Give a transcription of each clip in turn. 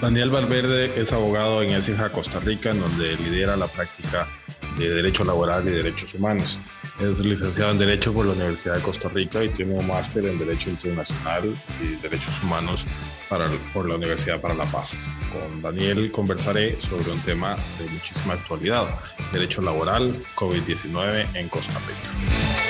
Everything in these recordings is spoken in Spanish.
Daniel Valverde es abogado en ESIJA Costa Rica, en donde lidera la práctica de Derecho Laboral y Derechos Humanos. Es licenciado en Derecho por la Universidad de Costa Rica y tiene un máster en Derecho Internacional y Derechos Humanos por la Universidad para la Paz. Con Daniel conversaré sobre un tema de muchísima actualidad, derecho laboral, COVID-19 en Costa Rica.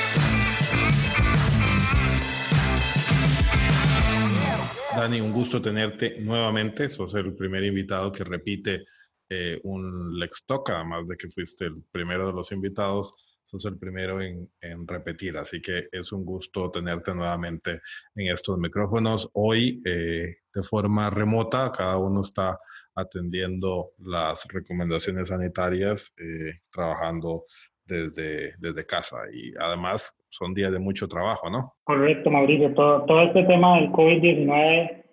Dani, un gusto tenerte nuevamente. Sos el primer invitado que repite eh, un Lex Talk, además de que fuiste el primero de los invitados, sos el primero en, repetir. Así que es un gusto tenerte nuevamente en estos micrófonos. Hoy, eh, de forma remota, cada uno está atendiendo las recomendaciones sanitarias, eh, trabajando desde, desde casa y además son días de mucho trabajo, ¿no? Correcto, Mauricio. Todo, todo este tema del COVID-19,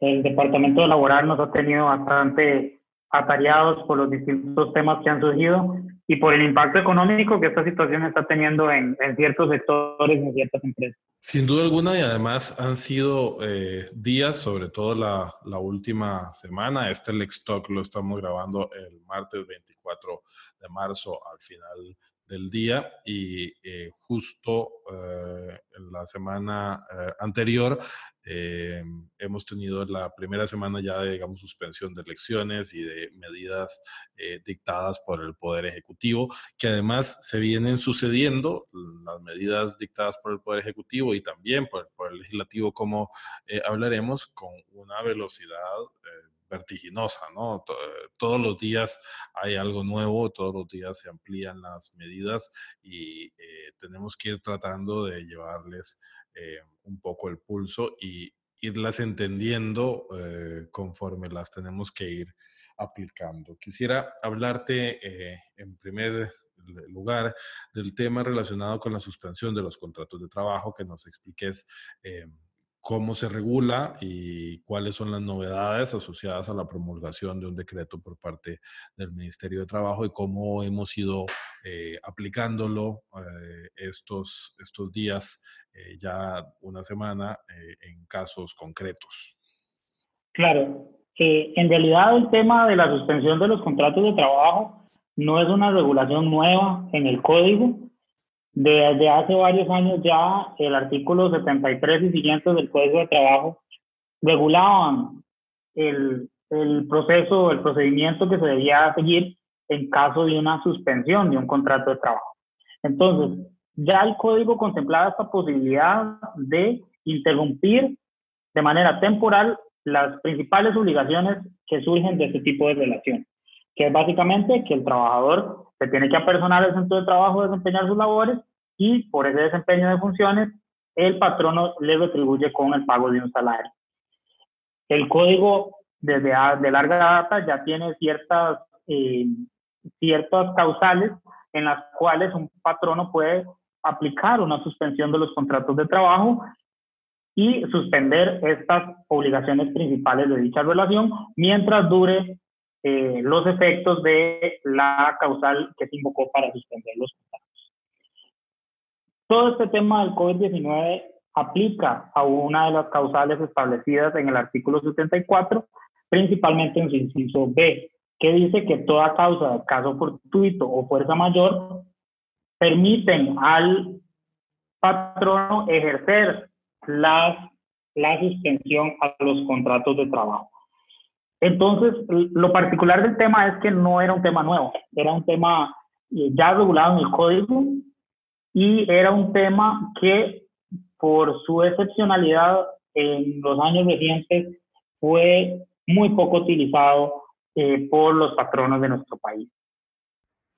el Departamento Laboral nos ha tenido bastante atareados por los distintos temas que han surgido y por el impacto económico que esta situación está teniendo en, en ciertos sectores, en ciertas empresas. Sin duda alguna y además han sido eh, días, sobre todo la, la, última semana. Este Lex Talk lo estamos grabando el martes 24 de marzo al final del día y eh, justo eh, en la semana eh, anterior hemos tenido la primera semana ya de, digamos, suspensión de elecciones y de medidas dictadas por el Poder Ejecutivo, que además se vienen sucediendo las medidas dictadas por el Poder Ejecutivo y también por, por el Legislativo, como hablaremos, con una velocidad vertiginosa, ¿no? Eh, todos los días hay algo nuevo, todos los días se amplían las medidas y eh, tenemos que ir tratando de llevarles eh, un poco el pulso y irlas entendiendo conforme las tenemos que ir aplicando. Quisiera hablarte en primer lugar del tema relacionado con la suspensión de los contratos de trabajo, que nos expliques cómo se regula y cuáles son las novedades asociadas a la promulgación de un decreto por parte del Ministerio de Trabajo y cómo hemos ido eh, aplicándolo eh, estos, estos días, eh, ya una semana, en casos concretos. Claro, en realidad el tema de la suspensión de los contratos de trabajo no es una regulación nueva en el código, desde hace varios años ya el artículo 73 y siguientes del Código de Trabajo regulaban el, el proceso, el procedimiento que se debía seguir en caso de una suspensión de un contrato de trabajo. Entonces, ya el código contemplaba esta posibilidad de interrumpir de manera temporal las principales obligaciones que surgen de este tipo de relación, que es básicamente que el trabajador se tiene que apersonar al centro de trabajo, desempeñar sus labores y por ese desempeño de funciones, el patrono le retribuye con el pago de un salario. El código desde de larga data ya tiene ciertas, eh, ciertas causales en las cuales un patrono puede aplicar una suspensión de los contratos de trabajo y suspender estas obligaciones principales de dicha relación mientras dure eh, los efectos de la causal que se invocó para suspender los contratos. Todo este tema del COVID-19 aplica a una de las causales establecidas en el artículo 74, principalmente en su inciso B, que dice que toda causa de caso fortuito o fuerza mayor permiten al patrono ejercer las, la suspensión a los contratos de trabajo. Entonces, lo particular del tema es que no era un tema nuevo, era un tema eh, ya regulado en el código y era un tema que por su excepcionalidad en los años recientes fue muy poco utilizado eh, por los patronos de nuestro país.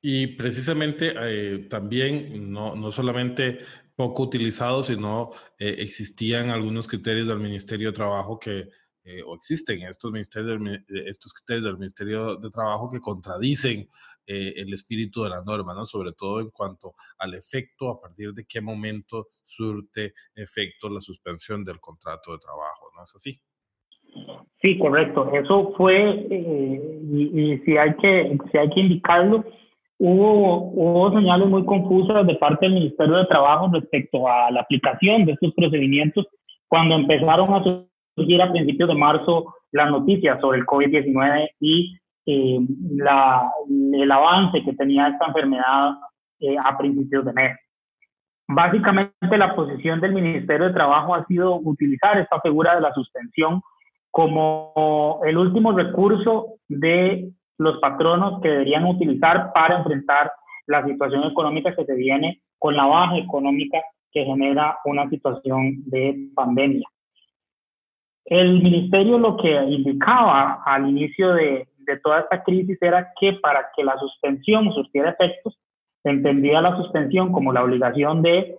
Y precisamente eh, también, no, no, solamente poco utilizado, sino existían algunos criterios del Ministerio de Trabajo que eh, o existen estos, ministerios, eh, estos criterios del Ministerio de Trabajo que contradicen eh, el espíritu de la norma, ¿no? sobre todo en cuanto al efecto, a partir de qué momento surte efecto la suspensión del contrato de trabajo, ¿no es así? Sí, correcto. Eso fue, y, si, hay que, si hay que indicarlo, hubo, hubo señales muy confusas de parte del Ministerio de Trabajo respecto a la aplicación de estos procedimientos cuando empezaron a surgir a principios de marzo las noticias sobre el COVID-19 y eh, la, el avance que tenía esta enfermedad eh, a principios de mes. Básicamente la posición del Ministerio de Trabajo ha sido utilizar esta figura de la suspensión como el último recurso de los patronos que deberían utilizar para enfrentar la situación económica que se viene con la baja económica que genera una situación de pandemia. El ministerio lo que indicaba al inicio de, de toda esta crisis era que para que la suspensión surtiera efectos, entendía la suspensión como la obligación de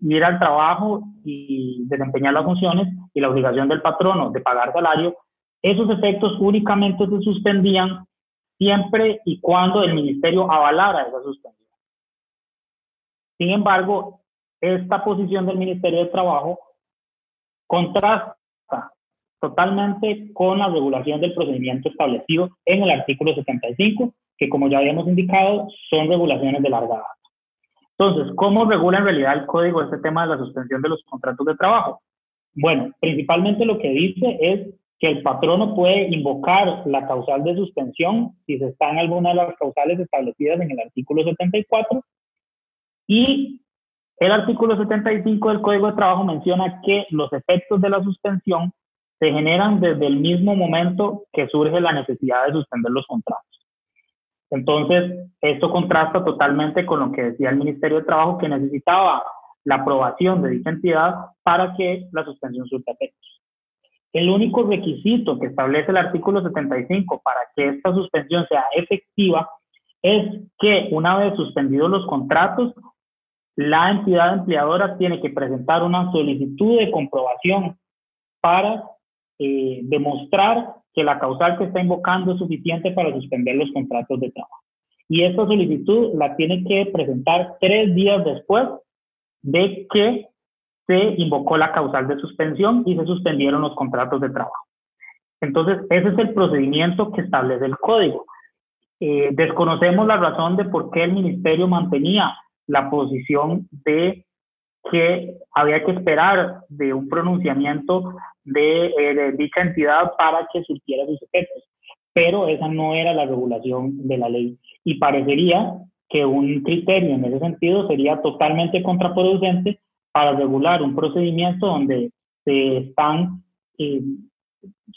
ir al trabajo y desempeñar las funciones y la obligación del patrono de pagar salario, esos efectos únicamente se suspendían siempre y cuando el ministerio avalara esa suspensión. Sin embargo, esta posición del Ministerio de Trabajo contrasta totalmente con la regulación del procedimiento establecido en el artículo 75, que como ya habíamos indicado, son regulaciones de larga data. Entonces, ¿cómo regula en realidad el código este tema de la suspensión de los contratos de trabajo? Bueno, principalmente lo que dice es que el patrono puede invocar la causal de suspensión si se está en alguna de las causales establecidas en el artículo 74 y el artículo 75 del Código de Trabajo menciona que los efectos de la suspensión se generan desde el mismo momento que surge la necesidad de suspender los contratos. Entonces, esto contrasta totalmente con lo que decía el Ministerio de Trabajo, que necesitaba la aprobación de dicha entidad para que la suspensión surta efectos. El único requisito que establece el artículo 75 para que esta suspensión sea efectiva es que una vez suspendidos los contratos, la entidad empleadora tiene que presentar una solicitud de comprobación para eh, demostrar que la causal que está invocando es suficiente para suspender los contratos de trabajo. Y esta solicitud la tiene que presentar tres días después de que se invocó la causal de suspensión y se suspendieron los contratos de trabajo. Entonces, ese es el procedimiento que establece el código. Eh, desconocemos la razón de por qué el ministerio mantenía la posición de que había que esperar de un pronunciamiento de, eh, de, dicha entidad para que surtiera sus efectos. Pero esa no era la regulación de la ley. Y parecería que un criterio en ese sentido sería totalmente contraproducente para regular un procedimiento donde se están eh,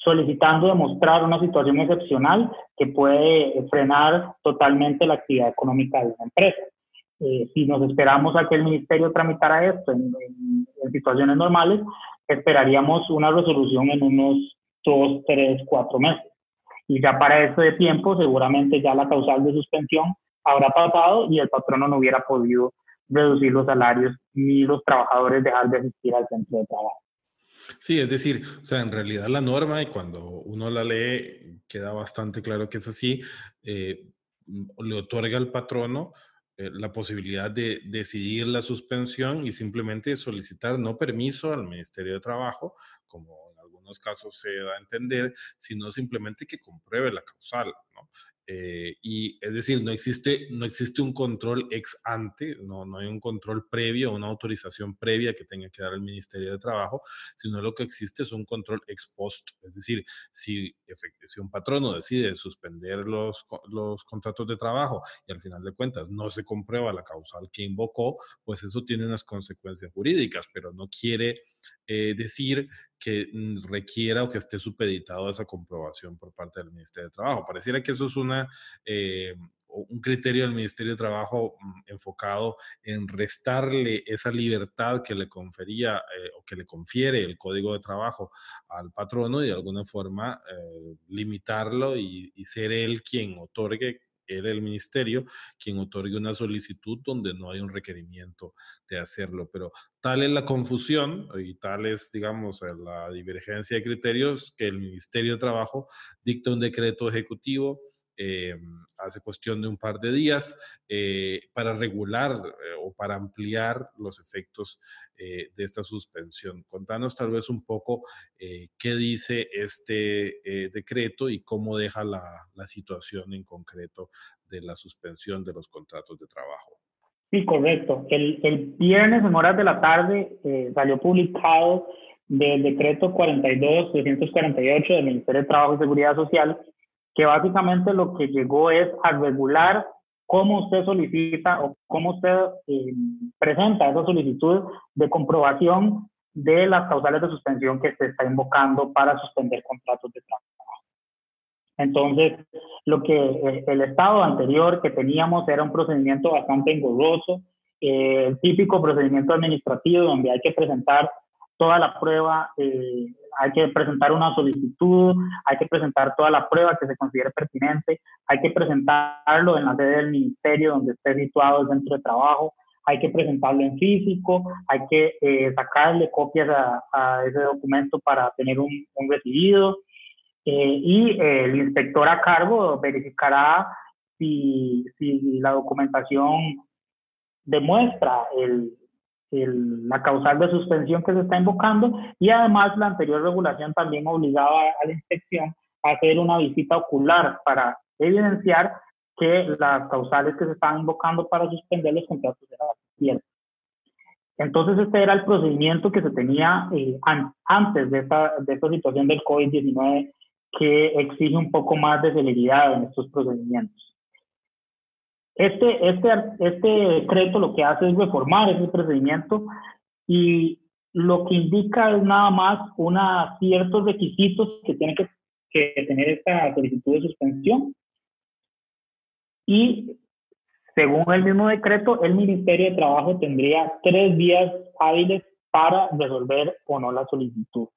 solicitando demostrar una situación excepcional que puede frenar totalmente la actividad económica de una empresa. Eh, si nos esperamos a que el ministerio tramitara esto en, en, situaciones normales, esperaríamos una resolución en unos dos, tres, cuatro meses. Y ya para ese tiempo, seguramente ya la causal de suspensión habrá pasado y el patrono no hubiera podido reducir los salarios ni los trabajadores dejar de asistir al centro de trabajo. Sí, es decir, o sea, en realidad la norma, y cuando uno la lee, queda bastante claro que es así, eh, le otorga al patrono eh, la posibilidad de decidir la suspensión y simplemente solicitar no permiso al Ministerio de Trabajo, como en algunos casos se da a entender, sino simplemente que compruebe la causal. ¿no? Eh, y es decir, no existe, no existe un control ex ante, no, no hay un control previo, una autorización previa que tenga que dar el Ministerio de Trabajo, sino lo que existe es un control ex post. Es decir, si, si un patrono decide suspender los, los contratos de trabajo y al final de cuentas no se comprueba la causal que invocó, pues eso tiene unas consecuencias jurídicas, pero no quiere eh, decir que mm, requiera o que esté supeditado a esa comprobación por parte del Ministerio de Trabajo. Pareciera que eso es una, eh, un criterio del Ministerio de Trabajo mm, enfocado en restarle esa libertad que le confería eh, o que le confiere el Código de Trabajo al patrono y de alguna forma limitarlo y, y ser él quien otorgue era el ministerio quien otorgue una solicitud donde no hay un requerimiento de hacerlo. Pero tal es la confusión y tal es, digamos, la divergencia de criterios que el Ministerio de Trabajo dicta un decreto ejecutivo eh, hace cuestión de un par de días eh, para regular eh, o para ampliar los efectos de esta suspensión. Contanos tal vez un poco qué dice este decreto y cómo deja la, situación en concreto de la suspensión de los contratos de trabajo. Sí, correcto. El, el viernes en horas de la tarde salió publicado del decreto 42-348 del Ministerio de Trabajo y Seguridad Social, que básicamente lo que llegó es a regular cómo usted solicita o cómo usted eh, presenta esa solicitud de comprobación de las causales de suspensión que se está invocando para suspender contratos de trabajo. Entonces, lo que eh, el estado anterior que teníamos era un procedimiento bastante engorroso, eh, el típico procedimiento administrativo donde hay que presentar toda la prueba, eh, hay que presentar una solicitud, hay que presentar toda la prueba que se considere pertinente, hay que presentarlo en la sede del ministerio donde esté situado el centro de trabajo, hay que presentarlo en físico, hay que eh, sacarle copias a, ese documento para tener un, un recibido eh, y el inspector a cargo verificará si, si la documentación demuestra el, la causal de suspensión que se está invocando y además la anterior regulación también obligaba a la inspección a hacer una visita ocular para evidenciar que las causales que se estaban invocando para suspender los contratos eran ciertas. Entonces este era el procedimiento que se tenía eh, antes de esta, de esta situación del COVID-19 que exige un poco más de celeridad en estos procedimientos. Este, este, este decreto lo que hace es reformar ese procedimiento y lo que indica es nada más una, ciertos requisitos que tiene que, que tener esta solicitud de suspensión. Y según el mismo decreto, el Ministerio de Trabajo tendría tres días hábiles para resolver o no la solicitud.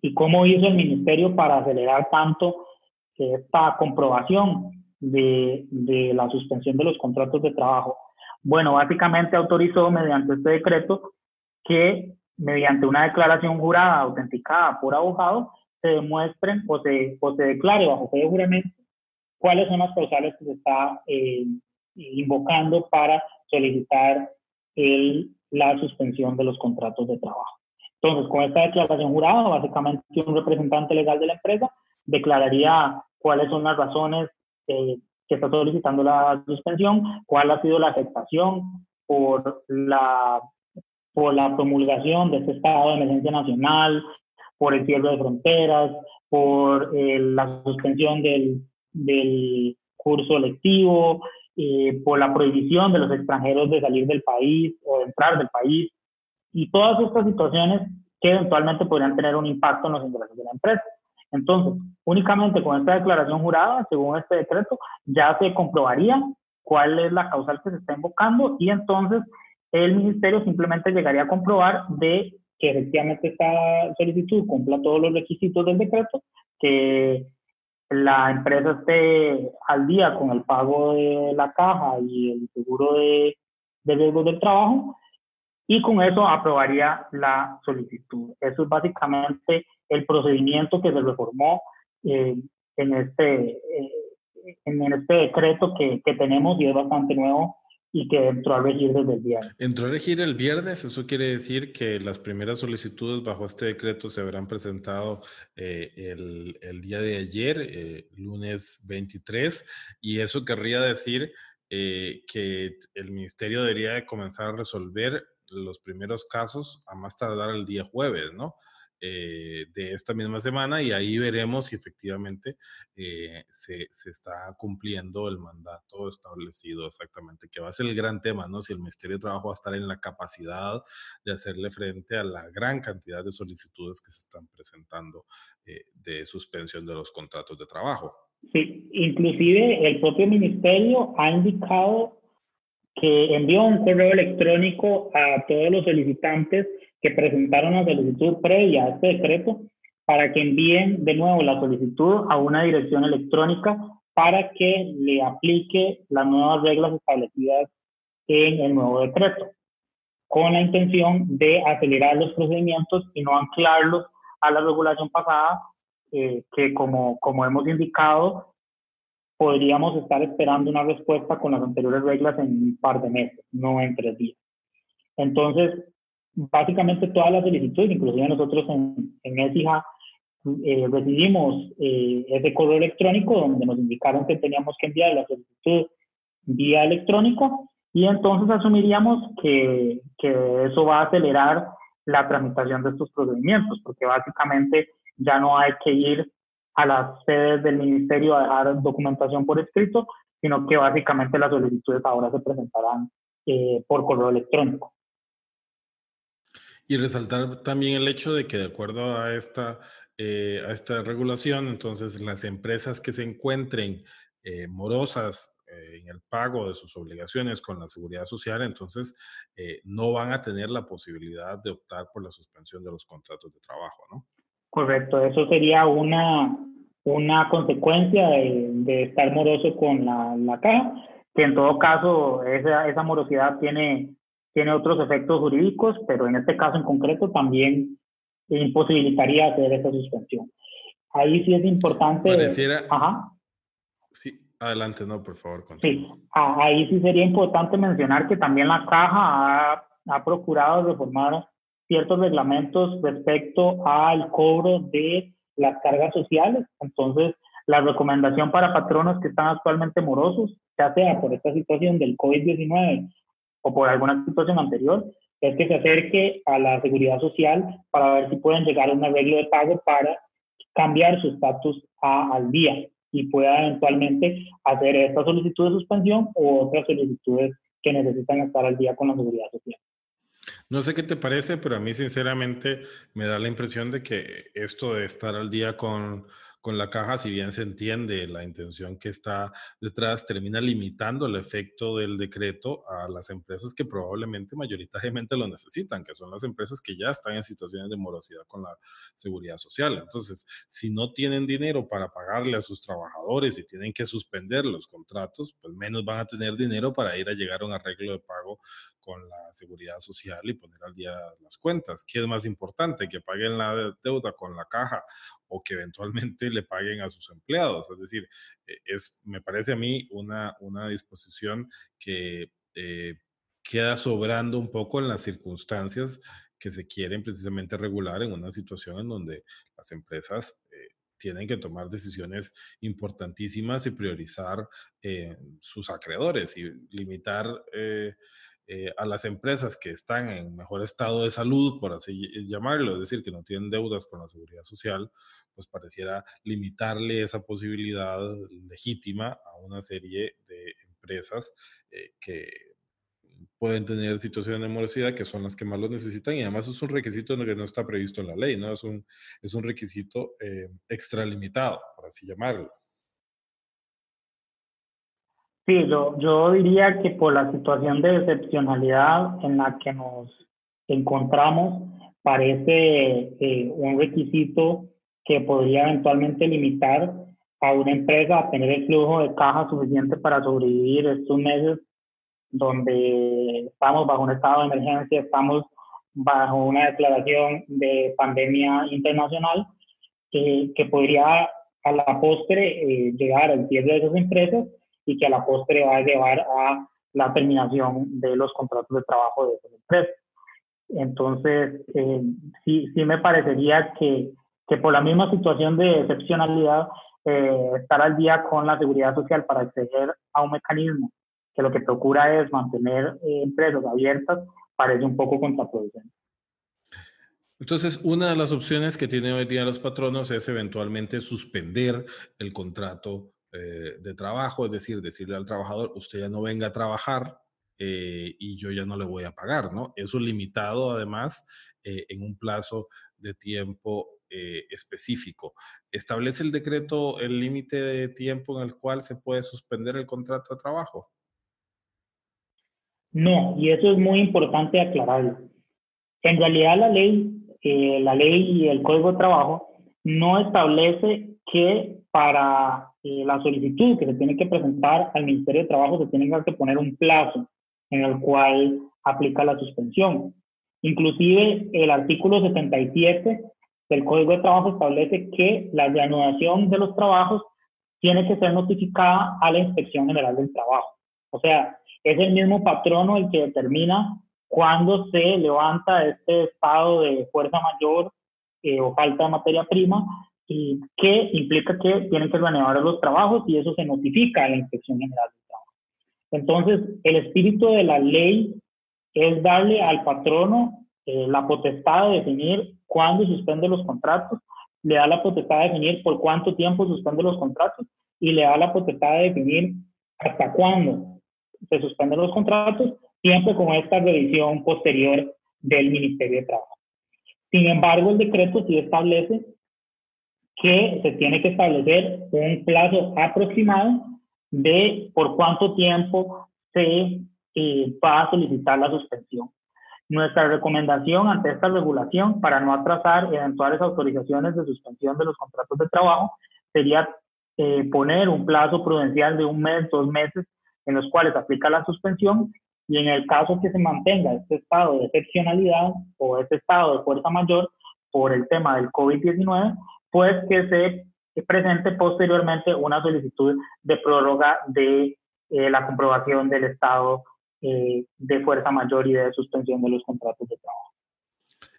¿Y cómo hizo el Ministerio para acelerar tanto esta comprobación? De, la suspensión de los contratos de trabajo? Bueno, básicamente autorizó mediante este decreto que mediante una declaración jurada autenticada por abogado se demuestren o se, o se declare bajo fe de juramento cuáles son las causales que se está eh, invocando para solicitar la suspensión de los contratos de trabajo. Entonces, con esta declaración jurada, básicamente un representante legal de la empresa declararía cuáles son las razones que está solicitando la suspensión, cuál ha sido la aceptación por la, por la promulgación de este estado de emergencia nacional, por el cierre de fronteras, por eh, la suspensión del, del curso lectivo, eh, por la prohibición de los extranjeros de salir del país o de entrar del país, y todas estas situaciones que eventualmente podrían tener un impacto en los ingresos de la empresa. Entonces, únicamente con esta declaración jurada, según este decreto, ya se comprobaría cuál es la causal que se está invocando y entonces el ministerio simplemente llegaría a comprobar de que efectivamente esta solicitud cumpla todos los requisitos del decreto, que la empresa esté al día con el pago de la caja y el seguro de, de riesgos del trabajo y con eso aprobaría la solicitud. Eso es básicamente el procedimiento que se reformó eh, en, este, eh, en este decreto que, que, tenemos y es bastante nuevo y que entró a regir desde el viernes. Entró a regir el viernes, eso quiere decir que las primeras solicitudes bajo este decreto se habrán presentado eh, el, el, día de ayer, lunes 23, y eso querría decir que el ministerio debería de comenzar a resolver los primeros casos a más tardar el día jueves, ¿no? Eh, de esta misma semana y ahí veremos si efectivamente eh, se, se, está cumpliendo el mandato establecido exactamente, que va a ser el gran tema, ¿no? Si el Ministerio de Trabajo va a estar en la capacidad de hacerle frente a la gran cantidad de solicitudes que se están presentando eh, de suspensión de los contratos de trabajo. Sí, inclusive el propio ministerio ha indicado que envió un correo electrónico a todos los solicitantes que presentaron la solicitud previa a este decreto para que envíen de nuevo la solicitud a una dirección electrónica para que le aplique las nuevas reglas establecidas en el nuevo decreto, con la intención de acelerar los procedimientos y no anclarlos a la regulación pasada, eh, que como, como hemos indicado, podríamos estar esperando una respuesta con las anteriores reglas en un par de meses, no en tres días. Entonces, básicamente todas las solicitudes, inclusive nosotros en, en ESIJA, eh, recibimos eh, ese correo electrónico donde nos indicaron que teníamos que enviar la solicitud vía electrónico y entonces asumiríamos que, que eso va a acelerar la tramitación de estos procedimientos, porque básicamente ya no hay que ir a las sedes del ministerio a dejar documentación por escrito, sino que básicamente las solicitudes ahora se presentarán eh, por correo electrónico. Y resaltar también el hecho de que de acuerdo a esta, eh, a esta regulación, entonces las empresas que se encuentren eh, morosas en el pago de sus obligaciones con la seguridad social, entonces no van a tener la posibilidad de optar por la suspensión de los contratos de trabajo, ¿no? Correcto, eso sería una, una consecuencia de, estar moroso con la, la, caja, que en todo caso esa, esa morosidad tiene, tiene otros efectos jurídicos, pero en este caso en concreto también imposibilitaría hacer esa suspensión. Ahí sí es importante... Pareciera... Ajá. Sí, adelante, no, por favor. Sí, ahí sí sería importante mencionar que también la caja ha, ha procurado reformar ciertos reglamentos respecto al cobro de las cargas sociales. Entonces, la recomendación para patronos que están actualmente morosos, ya sea por esta situación del COVID-19 o por alguna situación anterior, es que se acerque a la seguridad social para ver si pueden llegar a un arreglo de pago para cambiar su estatus al día y pueda eventualmente hacer esta solicitud de suspensión o otras solicitudes que necesitan estar al día con la seguridad social. No sé qué te parece, pero a mí sinceramente me da la impresión de que esto de estar al día con con la caja, si bien se entiende la intención que está detrás, termina limitando el efecto del decreto a las empresas que probablemente mayoritariamente lo necesitan, que son las empresas que ya están en situaciones de morosidad con la seguridad social. Entonces, si no tienen dinero para pagarle a sus trabajadores y tienen que suspender los contratos, pues menos van a tener dinero para ir a llegar a un arreglo de pago con la seguridad social y poner al día las cuentas. ¿Qué es más importante? ¿Que paguen la deuda con la caja o que eventualmente le paguen a sus empleados? Es decir, eh, es, me parece a mí una, una disposición que eh, queda sobrando un poco en las circunstancias que se quieren precisamente regular en una situación en donde las empresas eh, tienen que tomar decisiones importantísimas y priorizar sus acreedores y limitar a las empresas que están en mejor estado de salud, por así llamarlo, es decir, que no tienen deudas con la seguridad social, pues pareciera limitarle esa posibilidad legítima a una serie de empresas eh, que pueden tener situaciones de morosidad que son las que más lo necesitan y además es un requisito que no está previsto en la ley, ¿no? Es un, es un requisito eh, extralimitado, por así llamarlo. Sí, yo, yo diría que por la situación de excepcionalidad en la que nos encontramos, parece eh, un requisito que podría eventualmente limitar a una empresa a tener el flujo de caja suficiente para sobrevivir estos meses donde estamos bajo un estado de emergencia, estamos bajo una declaración de pandemia internacional, que podría a la postre eh, llegar al cierre de esas empresas y que a la postre va a llevar a la terminación de los contratos de trabajo de esas empresas. Entonces, eh, sí, sí me parecería que, que, por la misma situación de excepcionalidad, eh, estar al día con la seguridad social para acceder a un mecanismo que lo que procura es mantener eh, empresas abiertas, parece un poco contraproducente. Entonces, una de las opciones que tienen hoy día los patronos es eventualmente suspender el contrato eh, de trabajo, es decir, decirle al trabajador, usted ya no venga a trabajar eh, y yo ya no le voy a pagar, ¿no? Eso limitado además eh, en un plazo de tiempo específico. ¿Establece el decreto el límite de tiempo en el cual se puede suspender el contrato de trabajo? No, y eso es muy importante aclararlo. En realidad la ley, la ley y el Código de Trabajo no establece que para eh, la solicitud que se tiene que presentar al Ministerio de Trabajo se tiene que poner un plazo en el cual aplica la suspensión. Inclusive el artículo 77 del Código de Trabajo establece que la reanudación de los trabajos tiene que ser notificada a la Inspección General del Trabajo. O sea, es el mismo patrono el que determina cuándo se levanta este estado de fuerza mayor eh, o falta de materia prima y que implica que tienen que renovar los trabajos y eso se notifica a la Inspección General del Trabajo. Entonces, el espíritu de la ley es darle al patrono eh, la potestad de definir cuándo suspende los contratos, le da la potestad de definir por cuánto tiempo suspende los contratos y le da la potestad de definir hasta cuándo se suspenden los contratos, siempre con esta revisión posterior del Ministerio de Trabajo. Sin embargo, el decreto sí establece que se tiene que establecer un plazo aproximado de por cuánto tiempo se eh, va a solicitar la suspensión. Nuestra recomendación ante esta regulación para no atrasar eventuales autorizaciones de suspensión de los contratos de trabajo sería eh, poner un plazo prudencial de un mes, dos meses, en los cuales aplica la suspensión y en el caso que se mantenga este estado de excepcionalidad o este estado de fuerza mayor por el tema del COVID-19, pues que se presente posteriormente una solicitud de prórroga de eh, la comprobación del estado eh, de fuerza mayor y de suspensión de los contratos de trabajo.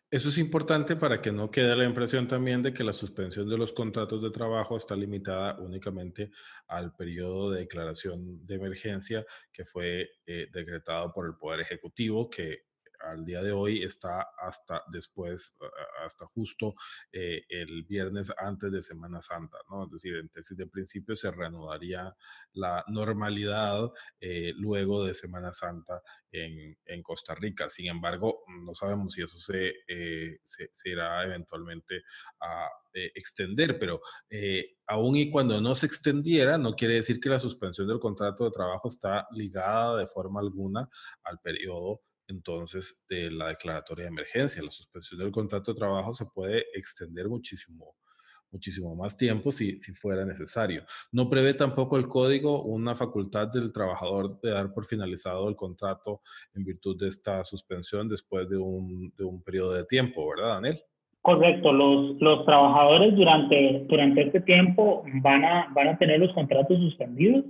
Eso es importante para que no quede la impresión también de que la suspensión de los contratos de trabajo está limitada únicamente al periodo de declaración de emergencia que fue eh, decretado por el Poder Ejecutivo, que al día de hoy está hasta después, hasta justo eh, el viernes antes de Semana Santa, ¿no? Es decir, en tesis de principio se reanudaría la normalidad eh, luego de Semana Santa en, en, Costa Rica. Sin embargo, no sabemos si eso se, eh, se, irá eventualmente a extender, pero aún y cuando no se extendiera, no quiere decir que la suspensión del contrato de trabajo está ligada de forma alguna al periodo entonces de la declaratoria de emergencia. La suspensión del contrato de trabajo se puede extender muchísimo, muchísimo más tiempo si, fuera necesario. No prevé tampoco el código una facultad del trabajador de dar por finalizado el contrato en virtud de esta suspensión después de un, de periodo de tiempo, ¿verdad, Daniel? Correcto, los, los trabajadores durante, durante este tiempo van a, van a tener los contratos suspendidos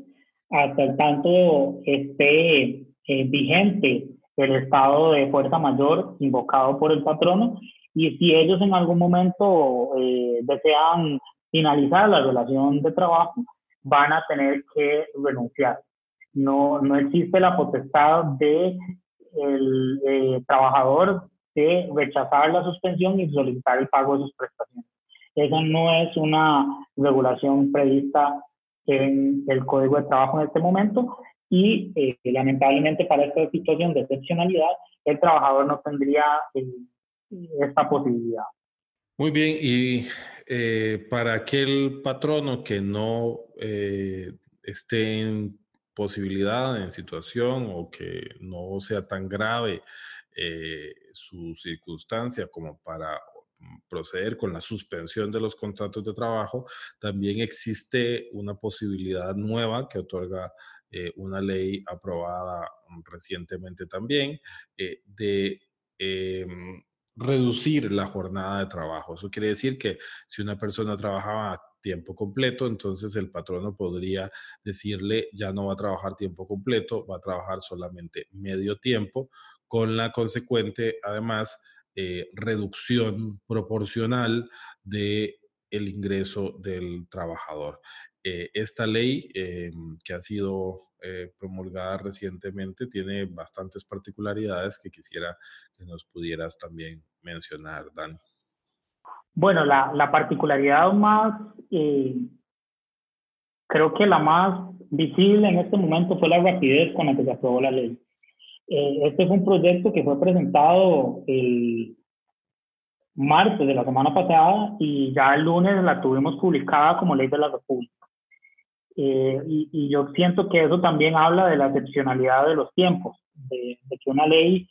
hasta el tanto esté eh, vigente el estado de fuerza mayor invocado por el patrono y si ellos en algún momento eh, desean finalizar la relación de trabajo, van a tener que renunciar. No, no existe la potestad de el eh, trabajador de rechazar la suspensión y solicitar el pago de sus prestaciones. Esa no es una regulación prevista en el Código de Trabajo en este momento y eh, lamentablemente para esta situación de excepcionalidad, el trabajador no tendría eh, esta posibilidad. Muy bien, y eh, para aquel patrono que no esté en posibilidad, en situación o que no sea tan grave su circunstancia como para proceder con la suspensión de los contratos de trabajo, también existe una posibilidad nueva que otorga eh, una ley aprobada recientemente también eh, de em, reducir la jornada de trabajo. Eso quiere decir que si una persona trabajaba tiempo completo, entonces el patrono podría decirle ya no va a trabajar tiempo completo, va a trabajar solamente medio tiempo, con la consecuente, además, eh, reducción proporcional de el ingreso del trabajador. Eh, esta ley eh, que ha sido eh, promulgada recientemente tiene bastantes particularidades que quisiera que nos pudieras también mencionar, Dani. Bueno, la, la particularidad más, creo que la más visible en este momento fue la rapidez con la que se aprobó la ley. este fue un proyecto que fue presentado el martes de la semana pasada y ya el lunes la tuvimos publicada como ley de la República. Eh, y, yo siento que eso también habla de la excepcionalidad de los tiempos, de, que una ley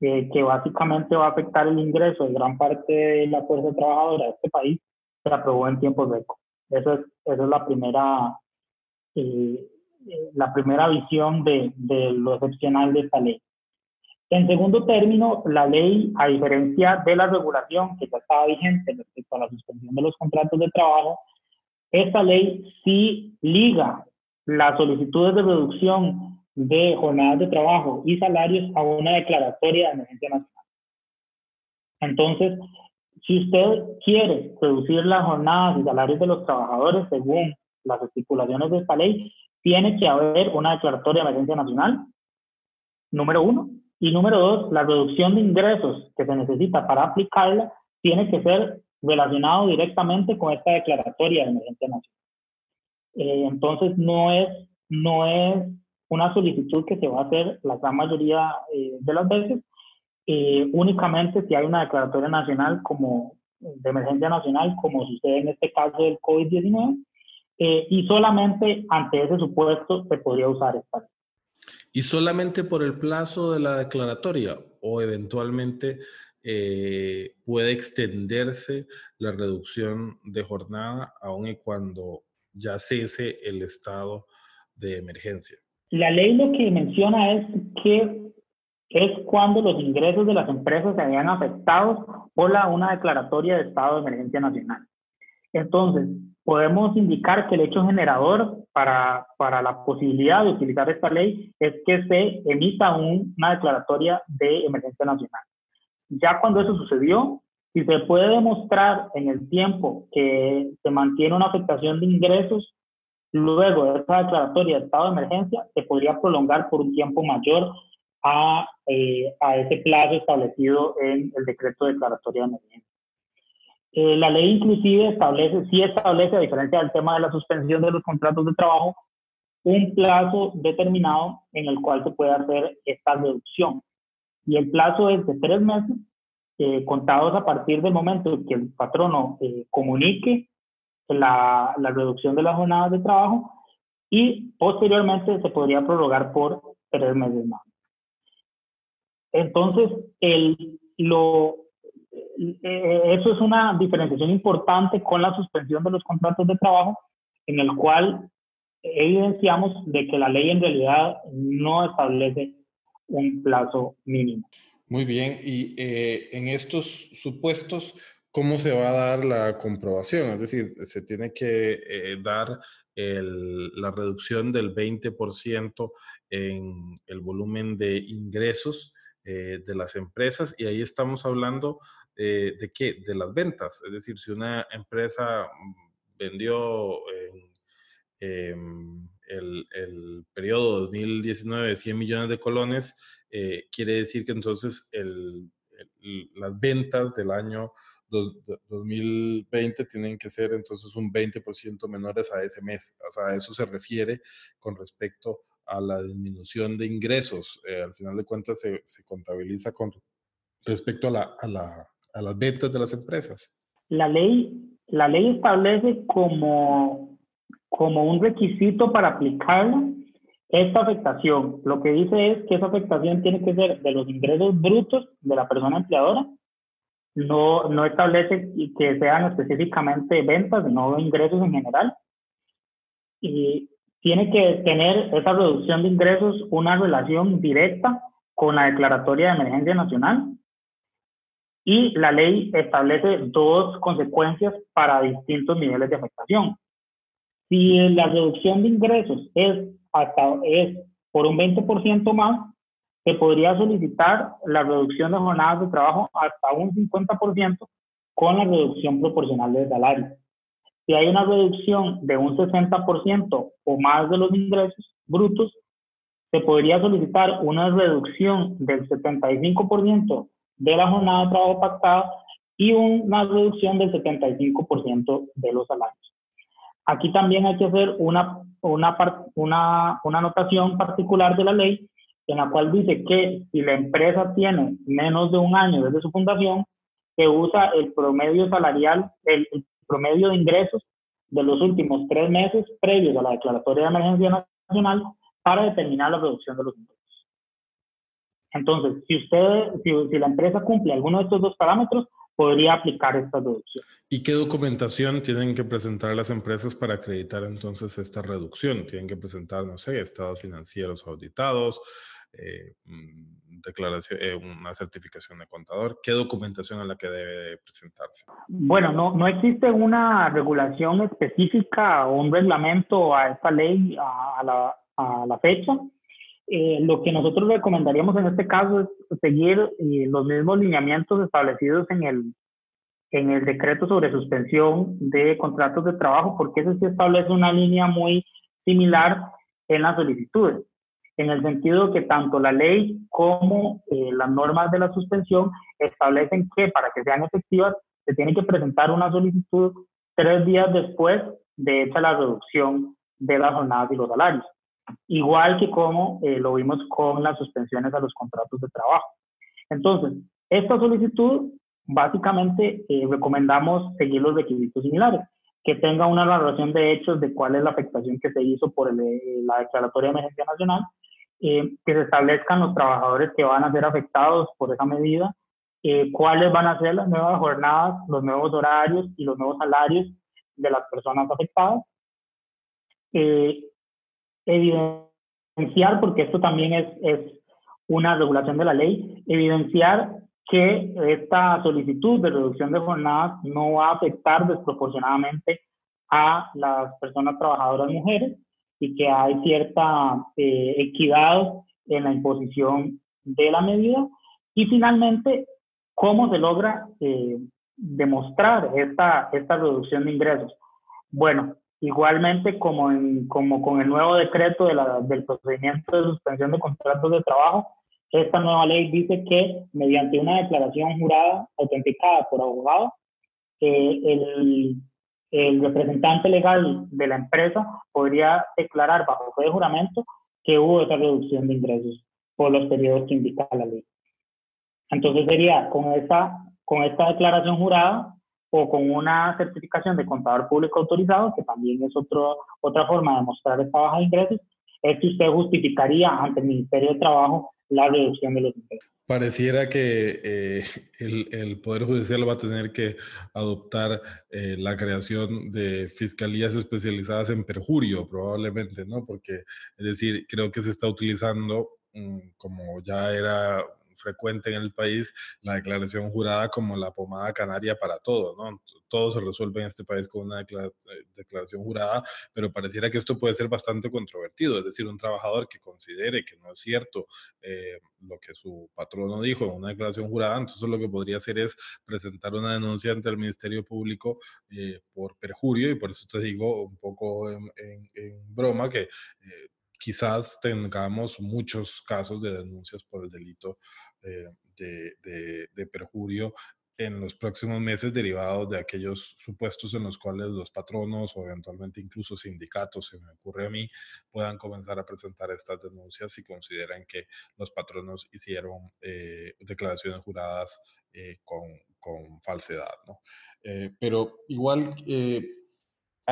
eh, que básicamente va a afectar el ingreso de gran parte de la fuerza trabajadora de este país se aprobó en tiempos récord. Eso es, esa es la primera, eh, la primera visión de, de lo excepcional de esta ley. En segundo término, la ley, a diferencia de la regulación que ya estaba vigente respecto a la suspensión de los contratos de trabajo, esta ley sí liga las solicitudes de reducción de jornadas de trabajo y salarios a una declaratoria de emergencia nacional. Entonces, si usted quiere reducir las jornadas y salarios de los trabajadores según las estipulaciones de esta ley, tiene que haber una declaratoria de emergencia nacional, número uno. Y número dos, la reducción de ingresos que se necesita para aplicarla tiene que ser relacionado directamente con esta declaratoria de emergencia nacional. Eh, entonces, no es, no es una solicitud que se va a hacer la gran mayoría eh, de las veces, eh, únicamente si hay una declaratoria nacional como de emergencia nacional, como sucede en este caso del COVID-19, y solamente ante ese supuesto se podría usar esta. ¿Y solamente por el plazo de la declaratoria o eventualmente eh, puede extenderse la reducción de jornada aun y cuando ya cese el estado de emergencia. La ley lo que menciona es que es cuando los ingresos de las empresas se habían afectado por la, una declaratoria de estado de emergencia nacional. Entonces, podemos indicar que el hecho generador para, para la posibilidad de utilizar esta ley es que se emita una declaratoria de emergencia nacional. Ya cuando eso sucedió, si se puede demostrar en el tiempo que se mantiene una afectación de ingresos, luego de esa declaratoria de estado de emergencia, se podría prolongar por un tiempo mayor a, eh, a ese plazo establecido en el decreto de declaratoria de emergencia. Eh, la ley inclusive establece, sí establece, a diferencia del tema de la suspensión de los contratos de trabajo, un plazo determinado en el cual se puede hacer esta reducción y el plazo es de tres meses, eh, contados a partir del momento que el patrono eh, comunique la, la, reducción de las jornadas de trabajo y posteriormente se podría prorrogar por tres meses más. Entonces, el, lo, eh, eso es una diferenciación importante con la suspensión de los contratos de trabajo, en el cual evidenciamos de que la ley en realidad no establece un plazo mínimo. Muy bien, y eh, en estos supuestos, ¿cómo se va a dar la comprobación? Es decir, se tiene que eh, dar la reducción del 20% en el volumen de ingresos eh, de las empresas y ahí estamos hablando de qué? De las ventas. Es decir, si una empresa vendió en em, el, el periodo 2019 100 millones de colones, eh, quiere decir que entonces el, las ventas del año 2020 tienen que ser entonces un 20% menores a ese mes. O sea, a eso se refiere con respecto a la disminución de ingresos. Eh, al final de cuentas se, se contabiliza con respecto a, la, a, la, a las ventas de las empresas. La ley, la ley establece como como un requisito para aplicarla esta afectación. Lo que dice es que esa afectación tiene que ser de los ingresos brutos de la persona empleadora. No, no establece que sean específicamente ventas, no ingresos en general. Y tiene que tener esa reducción de ingresos una relación directa con la declaratoria de emergencia nacional. Y la ley establece dos consecuencias para distintos niveles de afectación. Si la reducción de ingresos es, hasta, es por un 20% más, se podría solicitar la reducción de jornadas de trabajo hasta un 50% con la reducción proporcional del salario. Si hay una reducción de un 60% o más de los ingresos brutos, se podría solicitar una reducción del 75% de la jornada de trabajo pactada y una reducción del 75% de los salarios. Aquí también hay que hacer una, una, una, una anotación particular de la ley en la cual dice que si la empresa tiene menos de un año desde su fundación, se usa el promedio salarial, el, promedio de ingresos de los últimos tres meses previos a la declaratoria de emergencia nacional para determinar la reducción de los ingresos. Entonces, si usted, si, si la empresa cumple alguno de estos dos parámetros, podría aplicar esta reducción. ¿Y qué documentación tienen que presentar las empresas para acreditar entonces esta reducción? Tienen que presentar, no sé, estados financieros auditados, eh, mm, declaración, eh, una certificación de contador. ¿Qué documentación es la que debe presentarse? Bueno, no, no existe una regulación específica o un reglamento a esta ley a, la, a la fecha. Eh, lo que nosotros recomendaríamos en este caso es seguir eh, los mismos lineamientos establecidos en el, en el decreto sobre suspensión de contratos de trabajo, porque eso sí establece una línea muy similar en las solicitudes. en el sentido que tanto la ley como eh, las normas de la suspensión establecen que para que sean efectivas se tiene que presentar una solicitud tres días después de hecha la reducción de las jornadas y los salarios, igual que como eh, lo vimos con las suspensiones a los contratos de trabajo. Entonces, esta solicitud, básicamente eh, recomendamos seguir los requisitos similares, que tenga una narración de hechos de cuál es la afectación que se hizo por eh, la declaratoria de emergencia nacional, que se establezcan los trabajadores que van a ser afectados por esa medida, cuáles van a ser las nuevas jornadas, los nuevos horarios y los nuevos salarios de las personas afectadas. Eh, evidenciar, porque esto también es, una regulación de la ley, evidenciar que esta solicitud de reducción de jornadas no va a afectar desproporcionadamente a las personas trabajadoras mujeres y que hay cierta eh, equidad en la imposición de la medida. Y finalmente, cómo se logra eh, demostrar esta, esta reducción de ingresos? Bueno, igualmente como, en, como con el nuevo decreto de la, del procedimiento de suspensión de contratos de trabajo, esta nueva ley dice que mediante una declaración jurada autenticada por abogado, eh, el, el representante legal de la empresa podría declarar bajo fe de juramento que hubo esa reducción de ingresos por los periodos que indica la ley. Entonces sería con esta con esta declaración jurada o con una certificación de contador público autorizado, que también es otro, otra forma de mostrar esta baja de ingresos, es que usted justificaría ante el Ministerio de Trabajo la reducción de los ingresos. Pareciera que eh, el, el, Poder Judicial va a tener que adoptar eh, la creación de fiscalías especializadas en perjurio, probablemente, ¿no? Porque, es decir, creo que se está utilizando, mm, como ya era frecuente en el país la declaración jurada como la pomada canaria para todo, ¿no? Todo se resuelve en este país con una eh, declaración jurada, pero pareciera que esto puede ser bastante controvertido, es decir, un trabajador que considere que no es cierto eh, lo que su patrono dijo en una declaración jurada, entonces lo que podría hacer es presentar una denuncia ante el Ministerio Público eh, por perjurio y por eso te digo un poco en, broma que quizás tengamos muchos casos de denuncias por el delito eh, de, de, perjurio en los próximos meses derivados de aquellos supuestos en los cuales los patronos o eventualmente incluso sindicatos, se me ocurre a mí, puedan comenzar a presentar estas denuncias si consideran que los patronos hicieron eh, declaraciones juradas eh, con, falsedad. ¿no? pero igual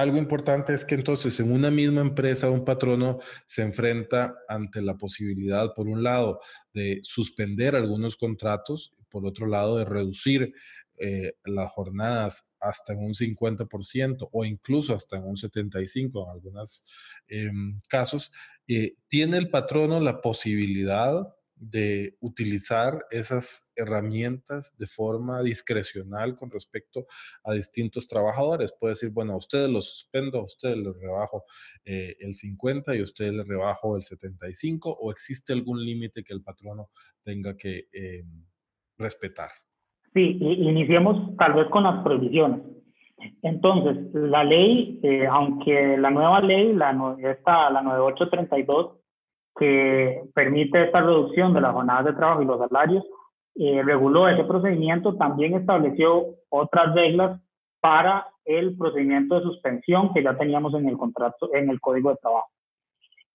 algo importante es que entonces en una misma empresa un patrono se enfrenta ante la posibilidad, por un lado, de suspender algunos contratos, por otro lado, de reducir eh, las jornadas hasta en un 50% o incluso hasta en un 75% en algunos em, casos, eh, tiene el patrono la posibilidad de utilizar esas herramientas de forma discrecional con respecto a distintos trabajadores. Puede decir, bueno, a ustedes los suspendo, a ustedes les rebajo eh, el 50 y a ustedes les rebajo el 75 o existe algún límite que el patrono tenga que eh, respetar. Sí, iniciemos tal vez con las prohibiciones. Entonces, la ley, eh, aunque la nueva ley, la, esta, la 9832, que permite esta reducción de las jornadas de trabajo y los salarios, eh, reguló ese procedimiento, también estableció otras reglas para el procedimiento de suspensión que ya teníamos en el contrato, en el Código de Trabajo.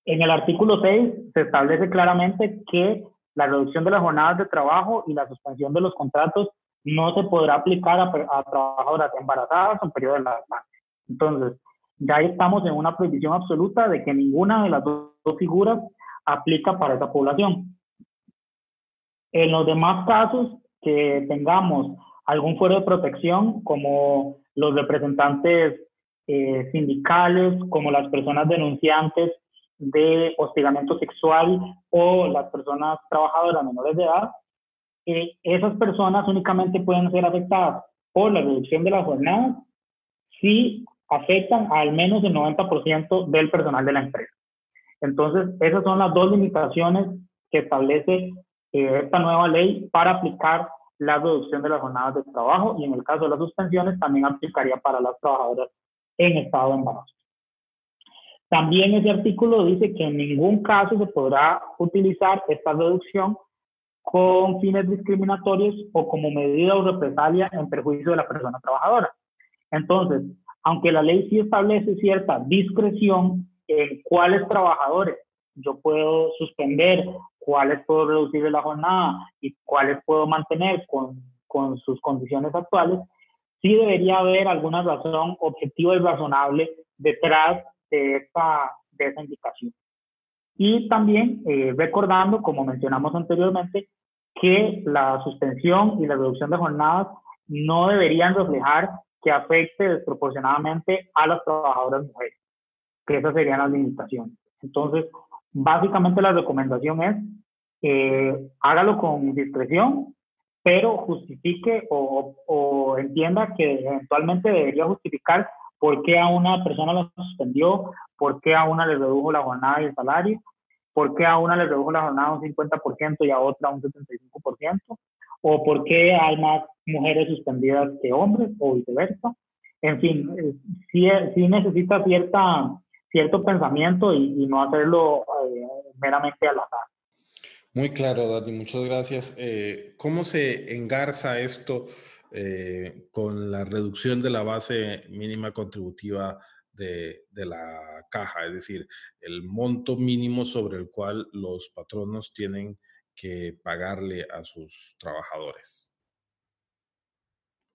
En el artículo 6 se establece claramente que la reducción de las jornadas de trabajo y la suspensión de los contratos no se podrá aplicar a, a trabajadoras embarazadas en periodo de lactancia. Entonces, ya estamos en una prohibición absoluta de que ninguna de las dos figuras aplica para esa población. En los demás casos que tengamos algún fuero de protección, como los representantes eh, sindicales, como las personas denunciantes de hostigamiento sexual o las personas trabajadoras menores de edad, eh, esas personas únicamente pueden ser afectadas por la reducción de la jornada si afectan al menos el 90% del personal de la empresa. Entonces, esas son las dos limitaciones que establece eh, esta nueva ley para aplicar la reducción de las jornadas de trabajo y en el caso de las suspensiones también aplicaría para las trabajadoras en estado de embarazo. También ese artículo dice que en ningún caso se podrá utilizar esta reducción con fines discriminatorios o como medida o represalia en perjuicio de la persona trabajadora. Entonces, aunque la ley sí establece cierta discreción en cuáles trabajadores yo puedo suspender, cuáles puedo reducir la jornada y cuáles puedo mantener con, con sus condiciones actuales, sí debería haber alguna razón objetiva y razonable detrás de esa, de esa indicación. Y también eh, recordando, como mencionamos anteriormente, que la suspensión y la reducción de jornadas no deberían reflejar que afecte desproporcionadamente a las trabajadoras mujeres, que esas serían las limitaciones. Entonces, básicamente la recomendación es eh, hágalo con discreción, pero justifique o, o, entienda que eventualmente debería justificar por qué a una persona lo suspendió, por qué a una le redujo la jornada y el salario, por qué a una le redujo la jornada un 50% y a otra un 75%, o por qué hay más mujeres suspendidas que hombres o viceversa. En fin, eh, sí, sí necesita cierta, cierto pensamiento y, no hacerlo eh, meramente al azar. Muy claro, Dani, muchas gracias. Eh, ¿Cómo se engarza esto eh, con la reducción de la base mínima contributiva de, de, la caja? Es decir, el monto mínimo sobre el cual los patronos tienen que pagarle a sus trabajadores.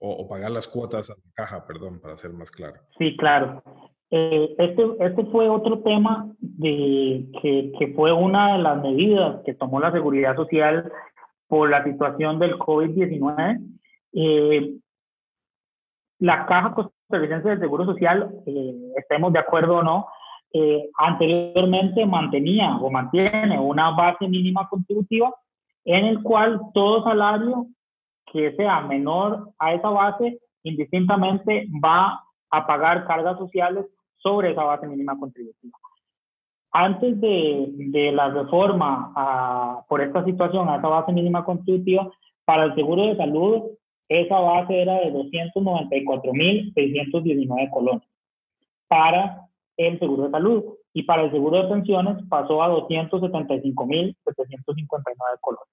O, o pagar las cuotas a la caja, perdón, para ser más claro. Sí, claro. Eh, este, este fue otro tema de, que, que, fue una de las medidas que tomó la Seguridad Social por la situación del COVID-19. Eh, la Caja Costarricense del Seguro Social, eh, estemos de acuerdo o no, anteriormente mantenía o mantiene una base mínima contributiva en el cual todo salario que sea menor a esa base indistintamente va a pagar cargas sociales sobre esa base mínima contributiva. Antes de, de la reforma a, por esta situación a esa base mínima contributiva, para el seguro de salud, esa base era de 294.619 colones para el seguro de salud y para el seguro de pensiones pasó a 275.759 colones.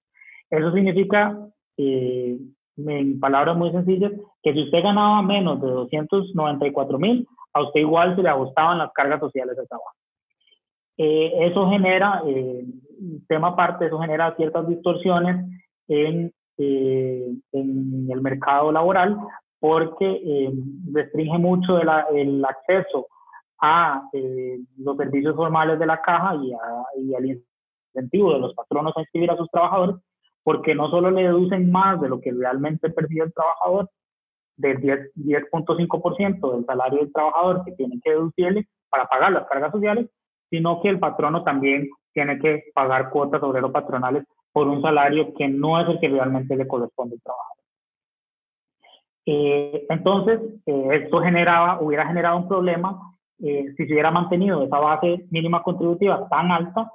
Eso significa, eh, en palabras muy sencillas, que si usted ganaba menos de 294.000, a usted igual se le ajustaban las cargas sociales de trabajo. Eh, eso genera, eh, tema aparte, eso genera ciertas distorsiones en, eh, en el mercado laboral porque eh, restringe mucho el, el, acceso a los servicios formales de la caja y, a, y al incentivo de los patronos a inscribir a sus trabajadores, porque no solo le deducen más de lo que realmente percibe el trabajador, del 10.5% del salario del trabajador que tiene que deducirle para pagar las cargas sociales, sino que el patrono también tiene que pagar cuotas obrero patronales por un salario que no es el que realmente le corresponde al trabajador. Eh, entonces, eh, esto generaba, hubiera generado un problema eh, si se hubiera mantenido esa base mínima contributiva tan alta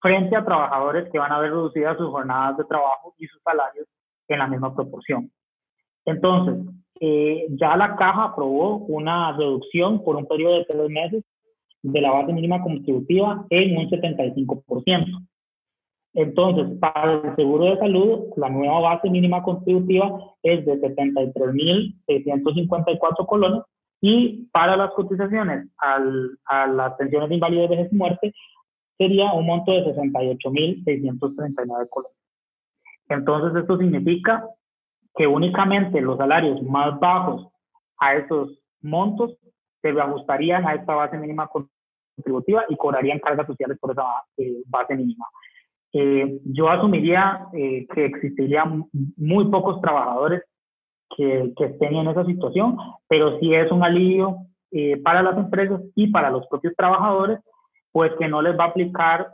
frente a trabajadores que van a ver reducidas sus jornadas de trabajo y sus salarios en la misma proporción. Entonces, eh, ya la caja aprobó una reducción por un periodo de tres meses de la base mínima contributiva en un 75%. Entonces, para el seguro de salud, la nueva base mínima contributiva es de 73.654 colones y para las cotizaciones al, a las pensiones de invalidez, vejez y muerte sería un monto de 68.639 colones. Entonces, esto significa que únicamente los salarios más bajos a esos montos se reajustarían a esta base mínima contributiva y cobrarían cargas sociales por esa eh, base mínima. Eh, yo asumiría eh, que existirían muy pocos trabajadores que, que, estén en esa situación, pero sí es un alivio para las empresas y para los propios trabajadores, pues que no les va a aplicar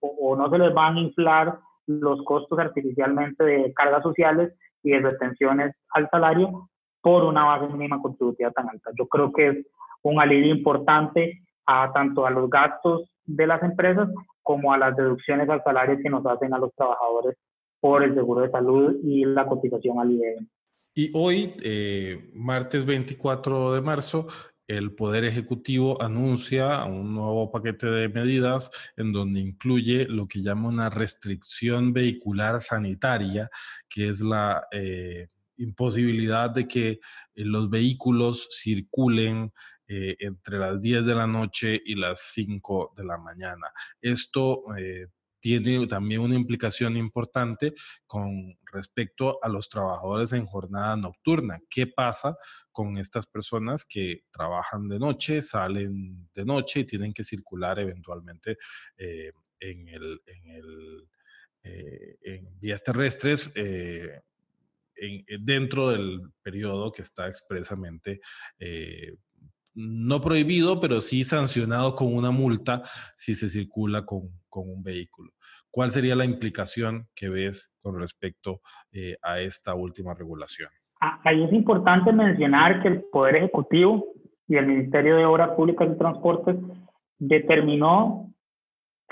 o, o no se les van a inflar los costos artificialmente de cargas sociales y de retenciones al salario por una base mínima contributiva tan alta. Yo creo que es un alivio importante a tanto a los gastos de las empresas como a las deducciones al salario que nos hacen a los trabajadores por el seguro de salud y la cotización al IBM. Y hoy, eh, martes 24 de marzo, el Poder Ejecutivo anuncia un nuevo paquete de medidas en donde incluye lo que llama una restricción vehicular sanitaria, que es la eh, imposibilidad de que eh, los vehículos circulen eh, entre las 10 de la noche y las 5 de la mañana. Esto tiene también una implicación importante con respecto a los trabajadores en jornada nocturna. ¿Qué pasa con estas personas que trabajan de noche, salen de noche y tienen que circular eventualmente eh, en, el, en, el, eh, en, vías terrestres? Eh, dentro del periodo que está expresamente no prohibido, pero sí sancionado con una multa si se circula con, un vehículo. ¿Cuál sería la implicación que ves con respecto eh, a esta última regulación? Ah, ahí es importante mencionar que el Poder Ejecutivo y el Ministerio de Obras Públicas y Transportes determinó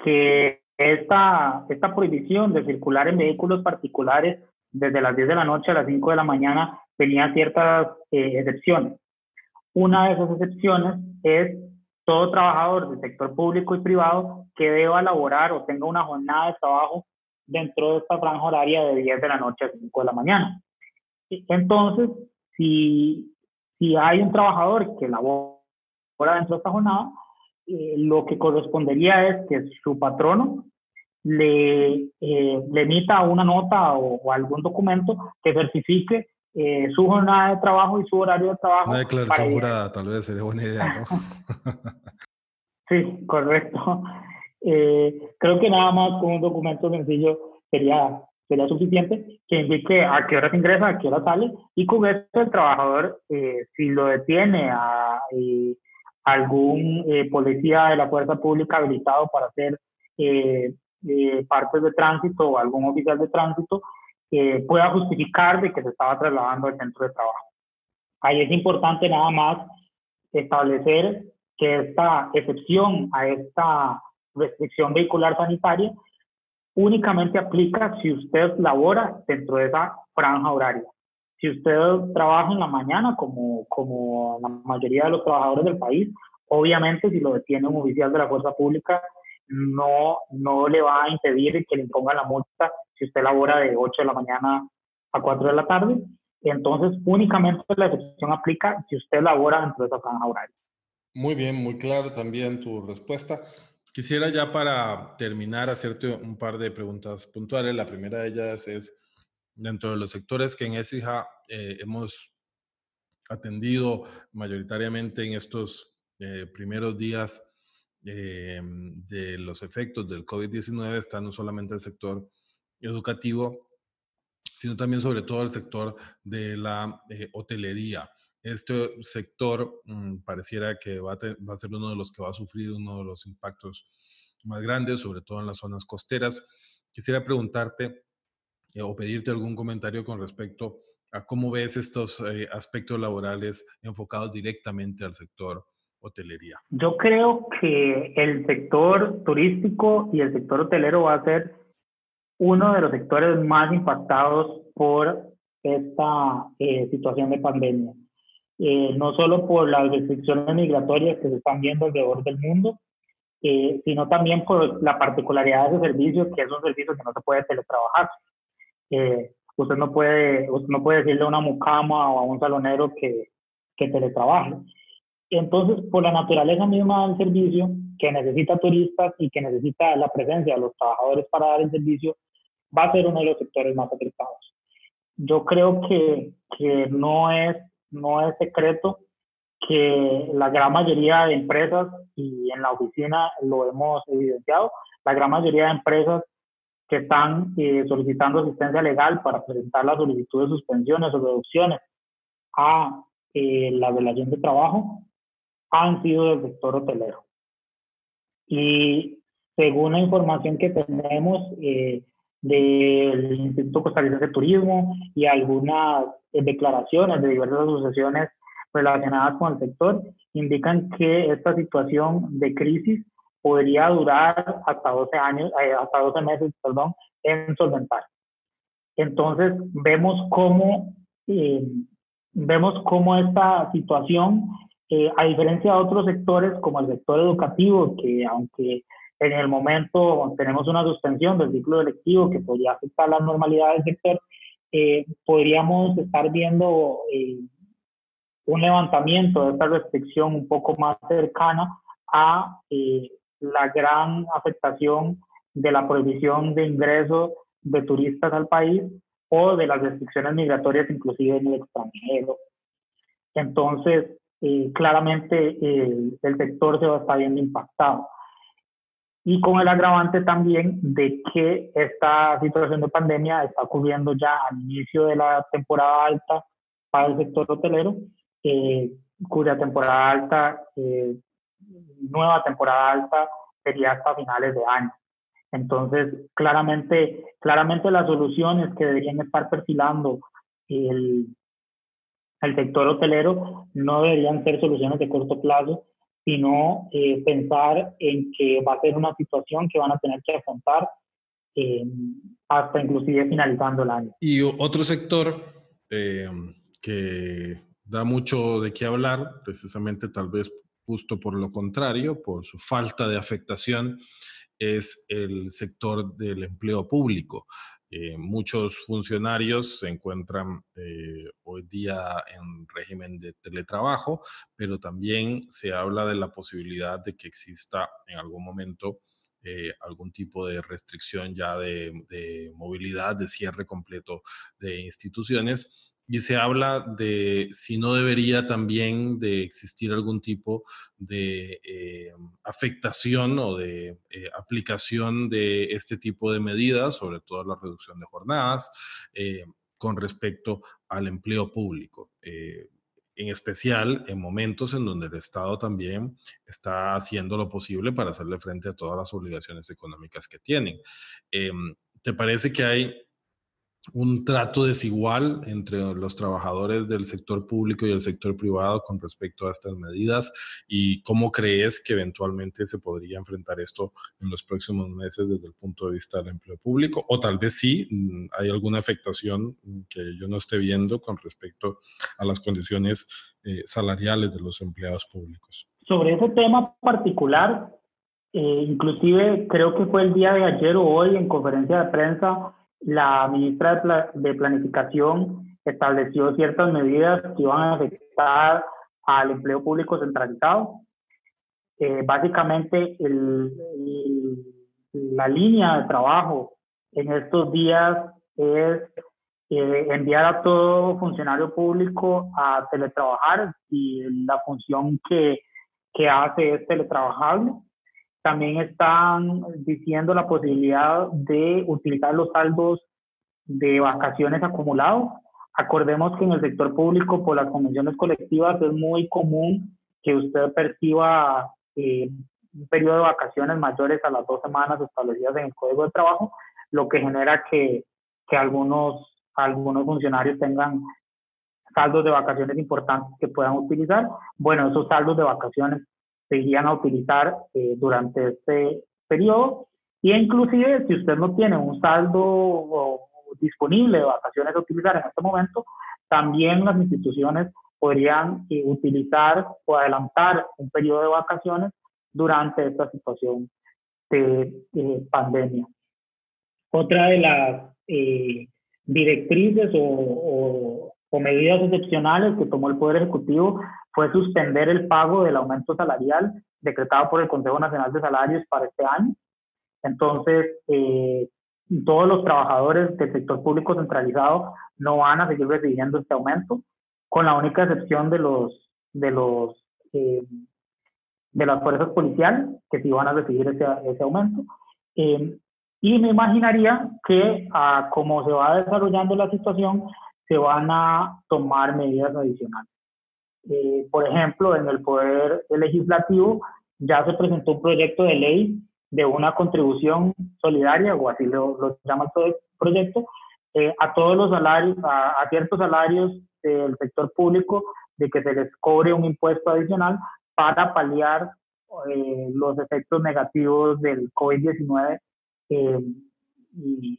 que esta, esta prohibición de circular en vehículos particulares desde las 10 de la noche a las 5 de la mañana tenía ciertas eh, excepciones. Una de esas excepciones es todo trabajador del sector público y privado que deba laborar o tenga una jornada de trabajo dentro de esta franja horaria de 10 de la noche a 5 de la mañana. Entonces, si, si hay un trabajador que labora dentro de esta jornada, eh, lo que correspondería es que su patrono le, eh, le emita una nota o, algún documento que certifique eh, su jornada de trabajo y su horario de trabajo. Una declaración jurada, tal vez sería buena idea, ¿no? sí, correcto. Eh, creo que nada más con un documento sencillo sería, sería suficiente que indique a qué hora se ingresa, a qué hora sale, y con el trabajador, eh, si lo detiene a algún policía de la fuerza pública habilitado para hacer partes de tránsito o algún oficial de tránsito, que pueda justificar de que se estaba trasladando al centro de trabajo. Ahí es importante nada más establecer que esta excepción a esta restricción vehicular sanitaria únicamente aplica si usted labora dentro de esa franja horaria. Si usted trabaja en la mañana, como, como la mayoría de los trabajadores del país, obviamente si lo detiene un oficial de la fuerza pública, no, no le va a impedir que le imponga la multa si usted labora de 8 de la mañana a 4 de la tarde. Entonces, únicamente la excepción aplica si usted labora dentro de esa franja horaria. Muy bien, muy claro también tu respuesta. Quisiera ya para terminar hacerte un par de preguntas puntuales. La primera de ellas es, dentro de los sectores que en ESIJA eh, hemos atendido mayoritariamente en estos eh, primeros días eh, de los efectos del COVID-19 está no solamente el sector educativo, sino también sobre todo el sector de la eh, hotelería. Este sector mm, pareciera que va a, ser uno de los que va a sufrir uno de los impactos más grandes, sobre todo en las zonas costeras. Quisiera preguntarte eh, o pedirte algún comentario con respecto a cómo ves estos aspectos laborales enfocados directamente al sector Yo creo que el sector turístico y el sector hotelero va a ser uno de los sectores más impactados por esta eh, situación de pandemia. Eh, no solo por las restricciones migratorias que se están viendo alrededor del mundo, eh, sino también por la particularidad de ese servicio, que es un servicio que no se puede teletrabajar. usted, no puede, usted no puede decirle a una mucama o a un salonero que, que teletrabaje. Entonces, por la naturaleza misma del servicio, que necesita turistas y que necesita la presencia de los trabajadores para dar el servicio, va a ser uno de los sectores más afectados. Yo creo que, que no, es, no es secreto que la gran mayoría de empresas, y en la oficina lo hemos evidenciado, la gran mayoría de empresas que están eh, solicitando asistencia legal para presentar la solicitud de suspensiones o reducciones a eh, la relación de trabajo, han sido del sector hotelero. Y según la información que tenemos eh, del Instituto Costarricense de Turismo y algunas eh, declaraciones de diversas asociaciones relacionadas con el sector, indican que esta situación de crisis podría durar hasta 12 años, eh, hasta 12 meses, perdón, en solventar. Entonces, vemos cómo, vemos cómo esta situación eh, a diferencia de otros sectores como el sector educativo, que aunque en el momento tenemos una suspensión del ciclo electivo que podría afectar la normalidad del sector, eh, podríamos estar viendo eh, un levantamiento de esta restricción un poco más cercana a la gran afectación de la prohibición de ingreso de turistas al país o de las restricciones migratorias inclusive en el extranjero. Entonces, eh, claramente eh, el sector se va a estar viendo impactado. Y con el agravante también de que esta situación de pandemia está ocurriendo ya al inicio de la temporada alta para el sector hotelero, eh, cuya temporada alta, nueva temporada alta, sería hasta finales de año. Entonces, claramente, claramente las soluciones que deberían estar perfilando el, el sector hotelero no deberían ser soluciones de corto plazo, sino eh, pensar en que va a ser una situación que van a tener que afrontar eh, hasta inclusive finalizando el año. Y otro sector eh, que da mucho de qué hablar, precisamente tal vez justo por lo contrario, por su falta de afectación, es el sector del empleo público. Eh, muchos funcionarios se encuentran eh, hoy día en régimen de teletrabajo, pero también se habla de la posibilidad de que exista en algún momento eh, algún tipo de restricción ya de, movilidad, de cierre completo de instituciones y se habla de si no debería también de existir algún tipo de eh, afectación o de eh, aplicación de este tipo de medidas, sobre todo la reducción de jornadas, eh, con respecto al empleo público. en especial en momentos en donde el Estado también está haciendo lo posible para hacerle frente a todas las obligaciones económicas que tienen. Em, ¿Te parece que hay un trato desigual entre los trabajadores del sector público y el sector privado con respecto a estas medidas y cómo crees que eventualmente se podría enfrentar esto en los próximos meses desde el punto de vista del empleo público o tal vez sí mm, hay alguna afectación que yo no esté viendo con respecto a las condiciones eh, salariales de los empleados públicos. Sobre ese tema particular, eh, inclusive creo que fue el día de ayer o hoy en conferencia de prensa, la ministra de, Planificación estableció ciertas medidas que iban a afectar al empleo público centralizado. Eh, básicamente, la línea de trabajo en estos días es eh, enviar a todo funcionario público a teletrabajar y la función que, que hace es teletrabajable. También están diciendo la posibilidad de utilizar los saldos de vacaciones acumulados. Acordemos que en el sector público, por las convenciones colectivas, es muy común que usted perciba eh, un periodo de vacaciones mayores a las dos semanas establecidas en el Código de Trabajo, lo que genera que, que algunos, algunos funcionarios tengan saldos de vacaciones importantes que puedan utilizar. Bueno, esos saldos de vacaciones se irían a utilizar eh, durante este periodo. Y inclusive si usted no tiene un saldo disponible de vacaciones a utilizar en este momento, también las instituciones podrían eh, utilizar o adelantar un periodo de vacaciones durante esta situación de pandemia. Otra de las eh, directrices o, o medidas excepcionales que tomó el Poder Ejecutivo fue suspender el pago del aumento salarial decretado por el Consejo Nacional de Salarios para este año. Entonces, eh, todos los trabajadores del sector público centralizado no van a seguir recibiendo este aumento, con la única excepción de los de los eh, de las fuerzas policiales que sí van a recibir ese, ese aumento. Eh, y me imaginaría que ah, como se va desarrollando la situación, se van a tomar medidas adicionales. Eh, por ejemplo, en el Poder Legislativo ya se presentó un proyecto de ley de una contribución solidaria, o así lo, llama el proyecto, eh, a todos los salarios, a, ciertos salarios del sector público, de que se les cobre un impuesto adicional para paliar eh, los efectos negativos del COVID-19 y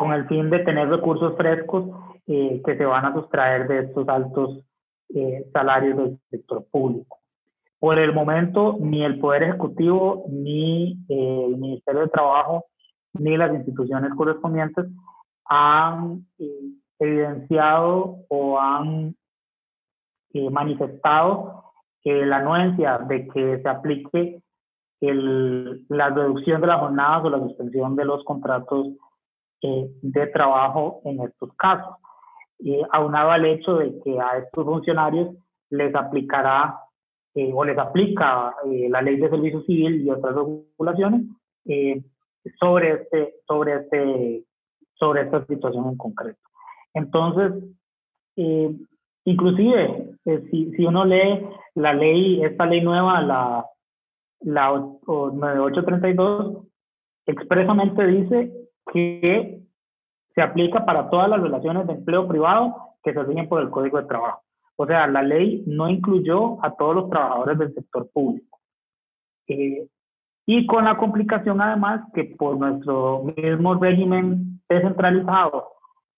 con el fin de tener recursos frescos que se van a sustraer de estos altos eh, salarios del sector público. Por el momento, ni el Poder Ejecutivo, ni eh, el Ministerio de Trabajo, ni las instituciones correspondientes han eh, evidenciado o han manifestado la anuencia de que se aplique el, la reducción de las jornadas o la suspensión de los contratos de trabajo en estos casos eh, aunado al hecho de que a estos funcionarios les aplicará eh, o les aplica eh, la ley de servicio civil y otras regulaciones eh, sobre, este, sobre, este, sobre esta situación en concreto. Entonces, inclusive, si, si uno lee la ley, esta ley nueva, la, la 9832, expresamente dice que se aplica para todas las relaciones de empleo privado que se rigen por el Código de Trabajo. O sea, la ley no incluyó a todos los trabajadores del sector público. Eh, y con la complicación además que por nuestro mismo régimen descentralizado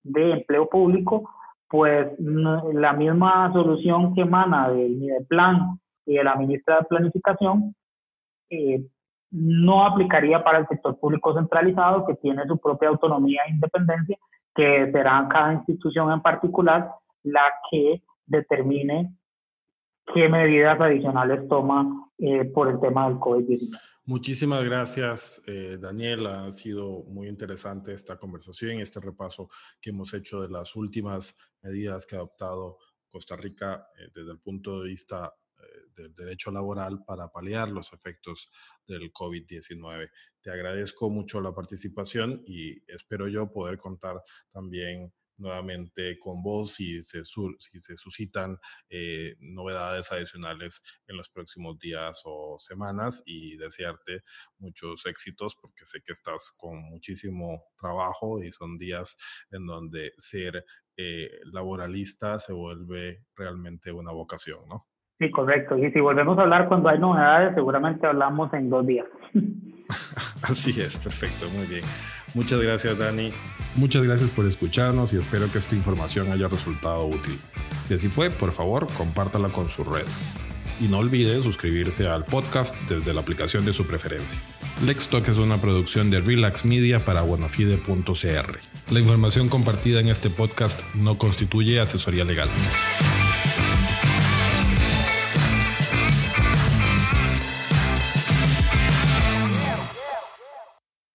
de empleo público, pues la misma solución que emana del plan y de la ministra de Planificación eh, no aplicaría para el sector público centralizado, que tiene su propia autonomía e independencia, que será cada institución en particular la que determine qué medidas adicionales toma eh, por el tema del COVID-19. Muchísimas gracias, eh, Daniel. Ha sido muy interesante esta conversación, este repaso que hemos hecho de las últimas medidas que ha adoptado Costa Rica eh, desde el punto de vista del derecho laboral para paliar los efectos del COVID-19. Te agradezco mucho la participación y espero yo poder contar también nuevamente con vos si se, si se suscitan eh, novedades adicionales en los próximos días o semanas y desearte muchos éxitos porque sé que estás con muchísimo trabajo y son días en donde ser eh, laboralista se vuelve realmente una vocación, ¿no? Correcto. Y si volvemos a hablar cuando hay novedades, seguramente hablamos en dos días. Así es, perfecto, muy bien. Muchas gracias, Dani. Muchas gracias por escucharnos y espero que esta información haya resultado útil. Si así fue, por favor, compártala con sus redes. Y no olvide suscribirse al podcast desde la aplicación de su preferencia. Lextalk es una producción de Relax Media para buenafide.cr. La información compartida en este podcast no constituye asesoría legal.